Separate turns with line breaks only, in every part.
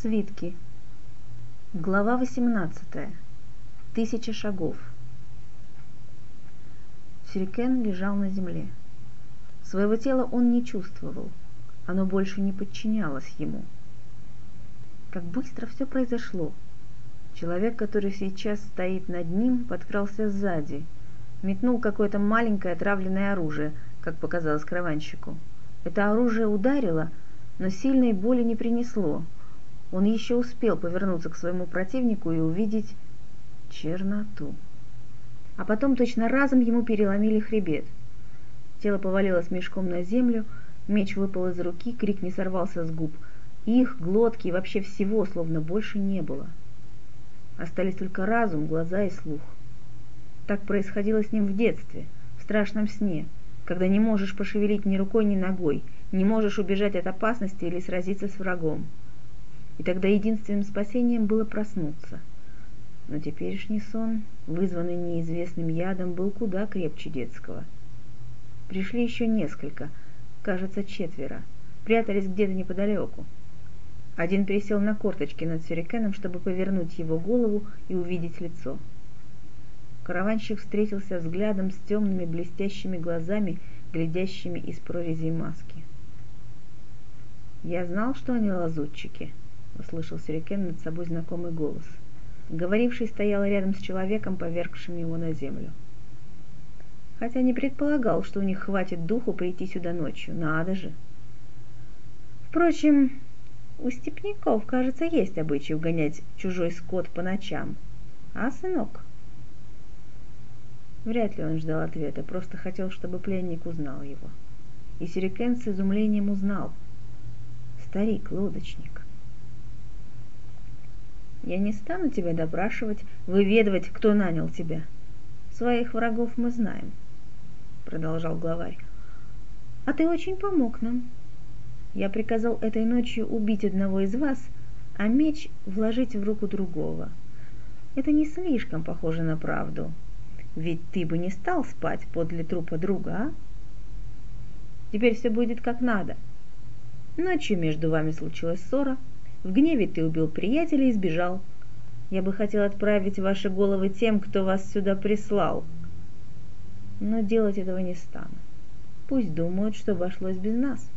Свитки. Глава 18. Тысяча шагов. Сюрикен лежал на земле. Своего тела он не чувствовал. Оно больше не подчинялось ему. Как быстро все произошло. Человек, который сейчас стоит над ним, подкрался сзади, метнул какое-то маленькое отравленное оружие, как показалось караванщику. Это оружие ударило, но сильной боли не принесло, он еще успел повернуться к своему противнику и увидеть черноту. А потом точно разом ему переломили хребет. Тело повалилось мешком на землю, меч выпал из руки, крик не сорвался с губ. Их, глотки и вообще всего словно больше не было. Остались только разум, глаза и слух. Так происходило с ним в детстве, в страшном сне, когда не можешь пошевелить ни рукой, ни ногой, не можешь убежать от опасности или сразиться с врагом и тогда единственным спасением было проснуться. Но теперешний сон, вызванный неизвестным ядом, был куда крепче детского. Пришли еще несколько, кажется, четверо, прятались где-то неподалеку. Один присел на корточки над сюрикеном, чтобы повернуть его голову и увидеть лицо. Караванщик встретился взглядом с темными блестящими глазами, глядящими из прорезей маски. «Я знал, что они лазутчики», услышал Сюрикен над собой знакомый голос. Говоривший стоял рядом с человеком, повергшим его на землю. Хотя не предполагал, что у них хватит духу прийти сюда ночью. Надо же. Впрочем, у степняков, кажется, есть обычай угонять чужой скот по ночам. А, сынок? Вряд ли он ждал ответа, просто хотел, чтобы пленник узнал его. И Сюрикен с изумлением узнал. Старик, лодочник. Я не стану тебя допрашивать, выведывать, кто нанял тебя. Своих врагов мы знаем, продолжал главарь. А ты очень помог нам. Я приказал этой ночью убить одного из вас, а меч вложить в руку другого. Это не слишком похоже на правду. Ведь ты бы не стал спать подле трупа друга, а? Теперь все будет как надо. Ночью между вами случилась ссора, в гневе ты убил приятеля и сбежал. Я бы хотел отправить ваши головы тем, кто вас сюда прислал. Но делать этого не стану. Пусть думают, что обошлось без нас.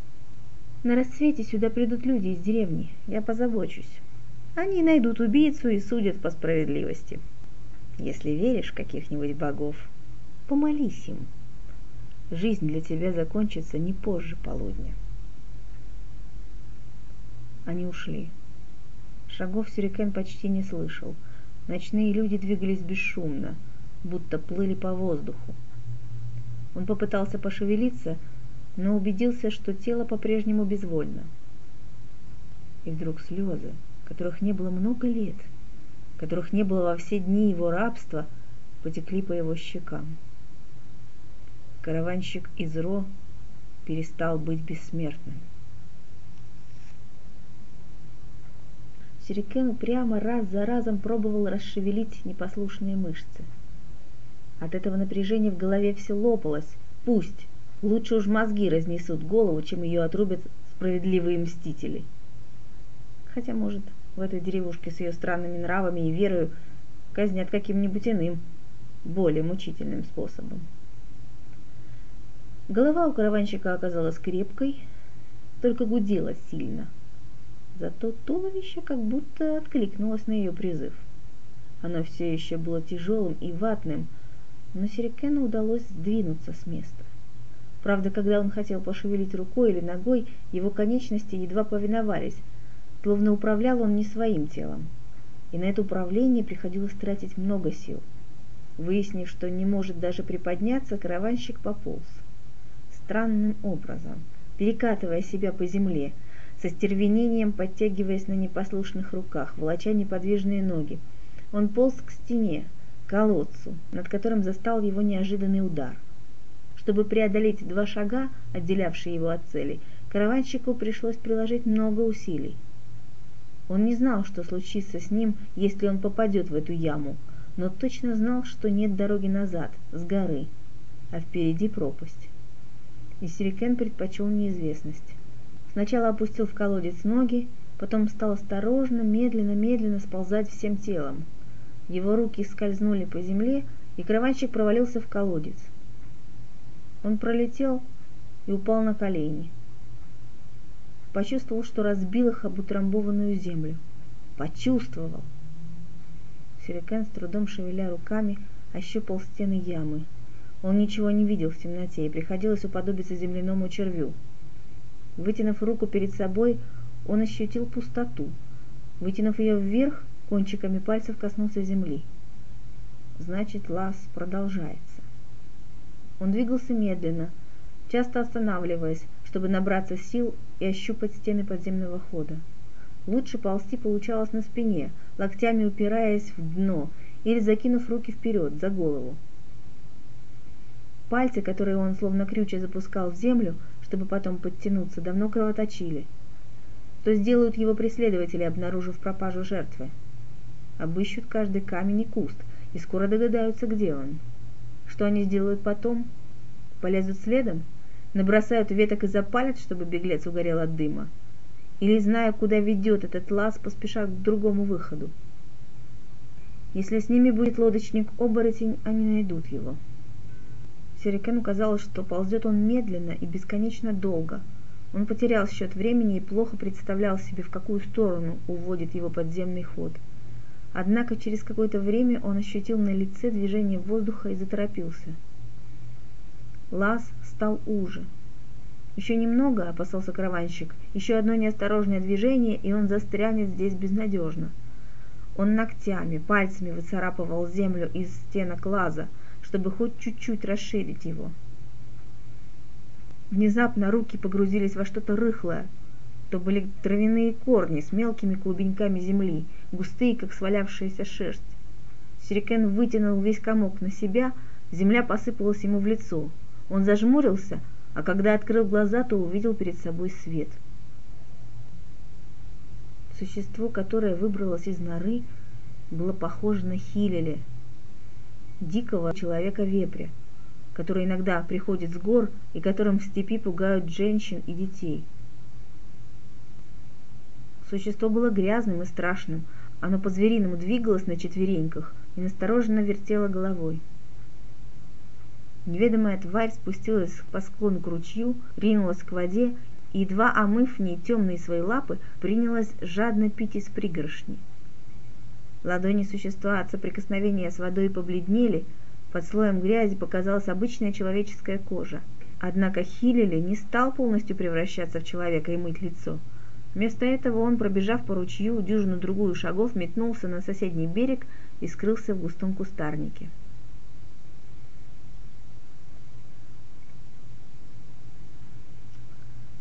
На рассвете сюда придут люди из деревни. Я позабочусь. Они найдут убийцу и судят по справедливости. Если веришь каких-нибудь богов, помолись им. Жизнь для тебя закончится не позже полудня. Они ушли. Шагов Сюрикен почти не слышал. Ночные люди двигались бесшумно, будто плыли по воздуху. Он попытался пошевелиться, но убедился, что тело по-прежнему безвольно. И вдруг слезы, которых не было много лет, которых не было во все дни его рабства, потекли по его щекам. Караванщик из Ро перестал быть бессмертным. Сюрикен упрямо раз за разом пробовал расшевелить непослушные мышцы. От этого напряжения в голове все лопалось. Пусть. Лучше уж мозги разнесут голову, чем ее отрубят справедливые мстители. Хотя, может, в этой деревушке с ее странными нравами и верою казнят каким-нибудь иным, более мучительным способом. Голова у караванщика оказалась крепкой, только гудела сильно – Зато туловище как будто откликнулось на ее призыв. Оно все еще было тяжелым и ватным, но Серикену удалось сдвинуться с места. Правда, когда он хотел пошевелить рукой или ногой, его конечности едва повиновались, словно управлял он не своим телом. И на это управление приходилось тратить много сил. Выяснив, что не может даже приподняться, караванщик пополз. Странным образом, перекатывая себя по земле, со стервенением подтягиваясь на непослушных руках, волоча неподвижные ноги. Он полз к стене, к колодцу, над которым застал его неожиданный удар. Чтобы преодолеть два шага, отделявшие его от цели, караванщику пришлось приложить много усилий. Он не знал, что случится с ним, если он попадет в эту яму, но точно знал, что нет дороги назад, с горы, а впереди пропасть. И Сирикен предпочел неизвестность. Сначала опустил в колодец ноги, потом стал осторожно, медленно, медленно сползать всем телом. Его руки скользнули по земле, и караванщик провалился в колодец. Он пролетел и упал на колени. Почувствовал, что разбил их об утрамбованную землю. Почувствовал. Сюрикен, с трудом шевеля руками, ощупал стены ямы. Он ничего не видел в темноте, и приходилось уподобиться земляному червю. Вытянув руку перед собой, он ощутил пустоту. Вытянув ее вверх, кончиками пальцев коснулся земли. Значит, лаз продолжается. Он двигался медленно, часто останавливаясь, чтобы набраться сил и ощупать стены подземного хода. Лучше ползти получалось на спине, локтями упираясь в дно или закинув руки вперед, за голову. Пальцы, которые он словно крючья запускал в землю, чтобы потом подтянуться, давно кровоточили. Что сделают его преследователи, обнаружив пропажу жертвы? Обыщут каждый камень и куст, и скоро догадаются, где он. Что они сделают потом? Полезут следом? Набросают веток и запалят, чтобы беглец угорел от дыма? Или, зная, куда ведет этот лаз, поспешат к другому выходу? Если с ними будет лодочник-оборотень, они найдут его. Сюрикену казалось, что ползет он медленно и бесконечно долго. Он потерял счет времени и плохо представлял себе, в какую сторону уводит его подземный ход – Однако через какое-то время он ощутил на лице движение воздуха и заторопился. Лаз стал уже. Еще немного, опасался караванщик, еще одно неосторожное движение, и он застрянет здесь безнадежно. Он ногтями, пальцами выцарапывал землю из стенок лаза, чтобы хоть чуть-чуть расширить его. Внезапно руки погрузились во что-то рыхлое, то были травяные корни с мелкими клубеньками земли, густые, как свалявшаяся шерсть. Сюрикен вытянул весь комок на себя, земля посыпалась ему в лицо. Он зажмурился, а когда открыл глаза, то увидел перед собой свет. Существо, которое выбралось из норы, было похоже на Хилеля, дикого человека-вепря, который иногда приходит с гор и которым в степи пугают женщин и детей – Существо было грязным и страшным. Оно по-звериному двигалось на четвереньках и настороженно вертело головой. Неведомая тварь спустилась по склону к ручью, ринулась к воде и, едва омыв в ней темные свои лапы, принялась жадно пить из пригоршни. Ладони существа от соприкосновения с водой побледнели, под слоем грязи показалась обычная человеческая кожа. Однако Хилили не стал полностью превращаться в человека и мыть лицо – Вместо этого он, пробежав по ручью дюжину другую шагов, метнулся на соседний берег и скрылся в густом кустарнике.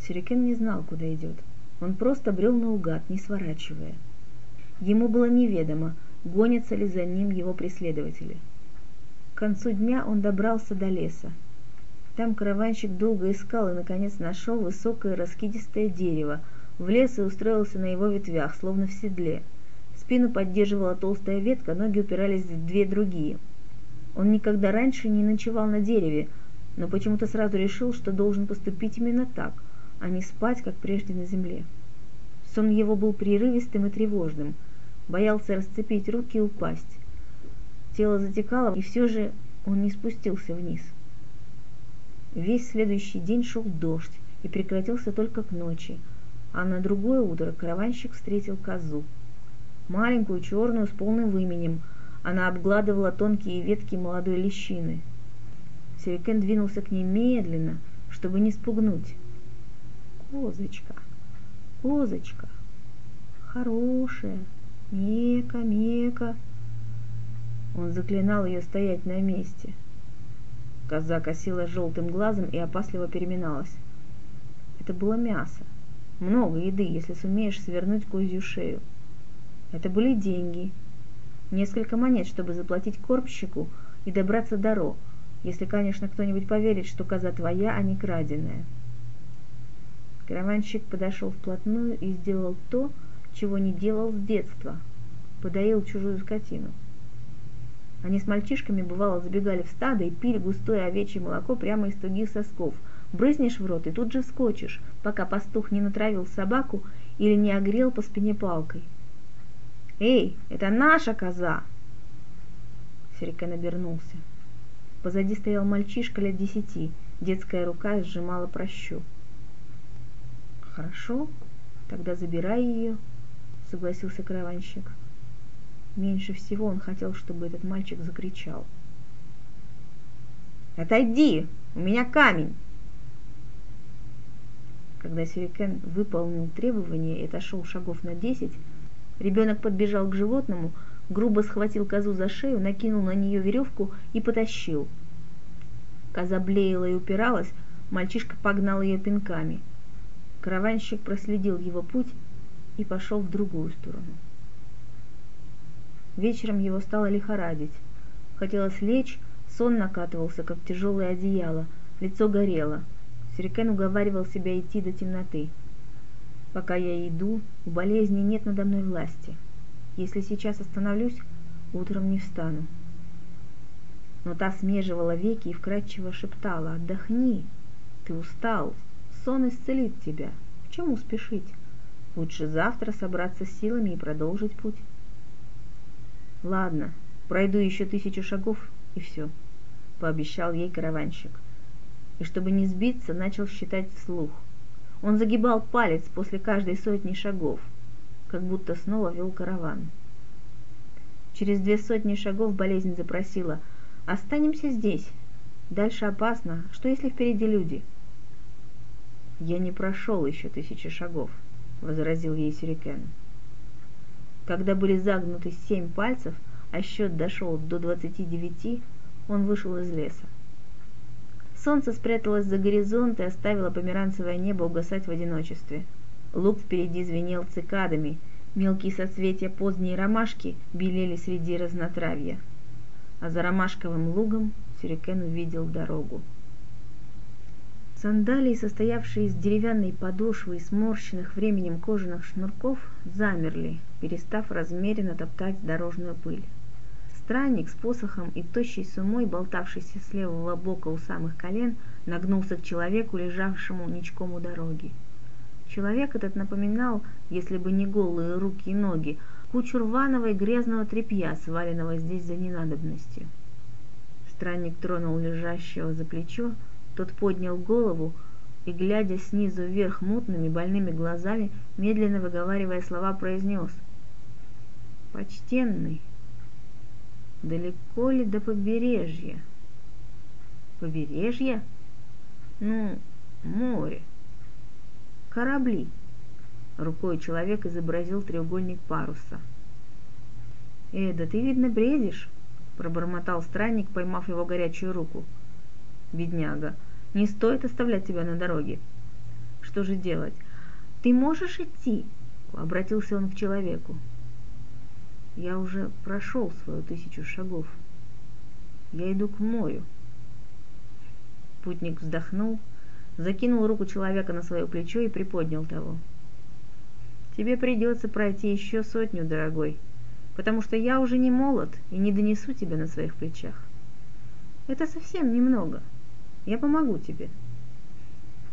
Сюрикен не знал, куда идет. Он просто брел наугад, не сворачивая. Ему было неведомо, гонятся ли за ним его преследователи. К концу дня он добрался до леса. Там караванщик долго искал и, наконец, нашел высокое раскидистое дерево, влез и устроился на его ветвях, словно в седле. Спину поддерживала толстая ветка, ноги упирались в две другие. Он никогда раньше не ночевал на дереве, но почему-то сразу решил, что должен поступить именно так, а не спать, как прежде на земле. Сон его был прерывистым и тревожным, боялся расцепить руки и упасть. Тело затекало, и все же он не спустился вниз. Весь следующий день шел дождь и прекратился только к ночи, а на другое утро караванщик встретил козу. Маленькую, черную, с полным выменем. Она обгладывала тонкие ветки молодой лещины. Сюрикен двинулся к ней медленно, чтобы не спугнуть. «Козочка, козочка, хорошая, мека, мека!» Он заклинал ее стоять на месте. Коза косила желтым глазом и опасливо переминалась. Это было мясо много еды, если сумеешь свернуть козью шею. Это были деньги. Несколько монет, чтобы заплатить корпщику и добраться до Ро, если, конечно, кто-нибудь поверит, что коза твоя, а не краденая. Караванщик подошел вплотную и сделал то, чего не делал с детства. Подоил чужую скотину. Они с мальчишками, бывало, забегали в стадо и пили густое овечье молоко прямо из тугих сосков – Брызнешь в рот и тут же вскочишь, пока пастух не натравил собаку или не огрел по спине палкой. «Эй, это наша коза!» Серикен обернулся. Позади стоял мальчишка лет десяти, детская рука сжимала прощу. «Хорошо, тогда забирай ее», — согласился караванщик. Меньше всего он хотел, чтобы этот мальчик закричал. «Отойди! У меня камень!» Когда Сюрикен выполнил требование и отошел шагов на десять, ребенок подбежал к животному, грубо схватил козу за шею, накинул на нее веревку и потащил. Коза блеяла и упиралась, мальчишка погнал ее пинками. Караванщик проследил его путь и пошел в другую сторону. Вечером его стало лихорадить. Хотелось лечь, сон накатывался, как тяжелое одеяло, лицо горело – Сюрикен уговаривал себя идти до темноты. Пока я иду, у болезни нет надо мной власти. Если сейчас остановлюсь, утром не встану. Но та смеживала веки и вкрадчиво шептала «Отдохни, ты устал, сон исцелит тебя, к чему спешить? Лучше завтра собраться с силами и продолжить путь». «Ладно, пройду еще тысячу шагов, и все», — пообещал ей караванщик — и, чтобы не сбиться, начал считать вслух. Он загибал палец после каждой сотни шагов, как будто снова вел караван. Через две сотни шагов болезнь запросила «Останемся здесь. Дальше опасно. Что, если впереди люди?» «Я не прошел еще тысячи шагов», — возразил ей Сюрикен. Когда были загнуты семь пальцев, а счет дошел до двадцати девяти, он вышел из леса. Солнце спряталось за горизонт и оставило померанцевое небо угасать в одиночестве. Луг впереди звенел цикадами, мелкие соцветия поздней ромашки белели среди разнотравья. А за ромашковым лугом Сюрикен увидел дорогу. Сандалии, состоявшие из деревянной подошвы и сморщенных временем кожаных шнурков, замерли, перестав размеренно топтать дорожную пыль. Странник с посохом и тощей сумой, болтавшийся с левого бока у самых колен, нагнулся к человеку, лежавшему ничком у дороги. Человек этот напоминал, если бы не голые руки и ноги, кучу рваного и грязного тряпья, сваленного здесь за ненадобностью. Странник тронул лежащего за плечо, тот поднял голову и, глядя снизу вверх мутными больными глазами, медленно выговаривая слова, произнес «Почтенный, Далеко ли до побережья? Побережье? Ну, море. Корабли. Рукой человек изобразил треугольник паруса. «Э, да ты, видно, бредишь», — пробормотал странник, поймав его горячую руку. «Бедняга, не стоит оставлять тебя на дороге. Что же делать? Ты можешь идти?» — обратился он к человеку. Я уже прошел свою тысячу шагов. Я иду к морю. Путник вздохнул, закинул руку человека на свое плечо и приподнял того. Тебе придется пройти еще сотню, дорогой, потому что я уже не молод и не донесу тебя на своих плечах. Это совсем немного. Я помогу тебе.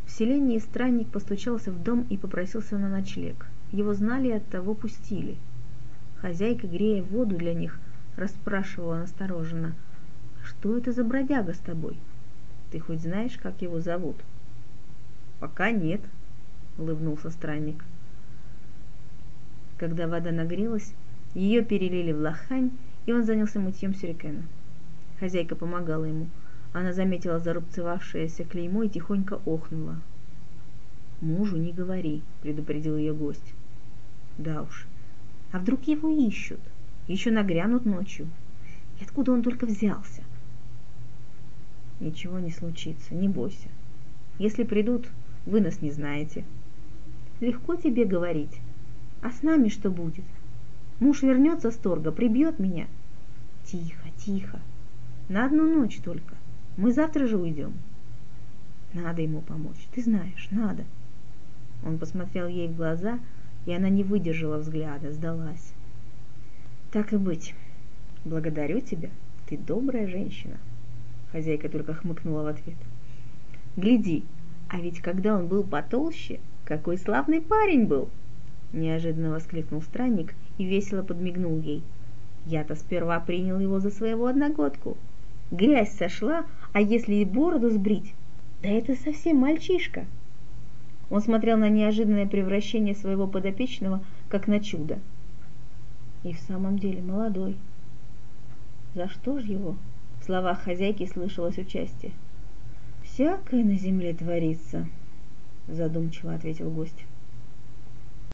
В селении странник постучался в дом и попросился на ночлег. Его знали и оттого пустили – Хозяйка, грея воду для них, расспрашивала настороженно. «Что это за бродяга с тобой? Ты хоть знаешь, как его зовут?» «Пока нет», — улыбнулся странник. Когда вода нагрелась, ее перелили в лохань, и он занялся мытьем сюрикена. Хозяйка помогала ему. Она заметила зарубцевавшееся клеймо и тихонько охнула. «Мужу не говори», — предупредил ее гость. «Да уж, а вдруг его ищут? Еще нагрянут ночью. И откуда он только взялся? Ничего не случится, не бойся. Если придут, вы нас не знаете. Легко тебе говорить. А с нами что будет? Муж вернется с торга, прибьет меня. Тихо, тихо. На одну ночь только. Мы завтра же уйдем. Надо ему помочь, ты знаешь, надо. Он посмотрел ей в глаза и она не выдержала взгляда, сдалась. Так и быть. Благодарю тебя, ты добрая женщина. Хозяйка только хмыкнула в ответ. Гляди, а ведь когда он был потолще, какой славный парень был. — неожиданно воскликнул странник и весело подмигнул ей. «Я-то сперва принял его за своего одногодку. Грязь сошла, а если и бороду сбрить, да это совсем мальчишка!» Он смотрел на неожиданное превращение своего подопечного, как на чудо. И в самом деле молодой. За что ж его? В словах хозяйки слышалось участие. «Всякое на земле творится», — задумчиво ответил гость.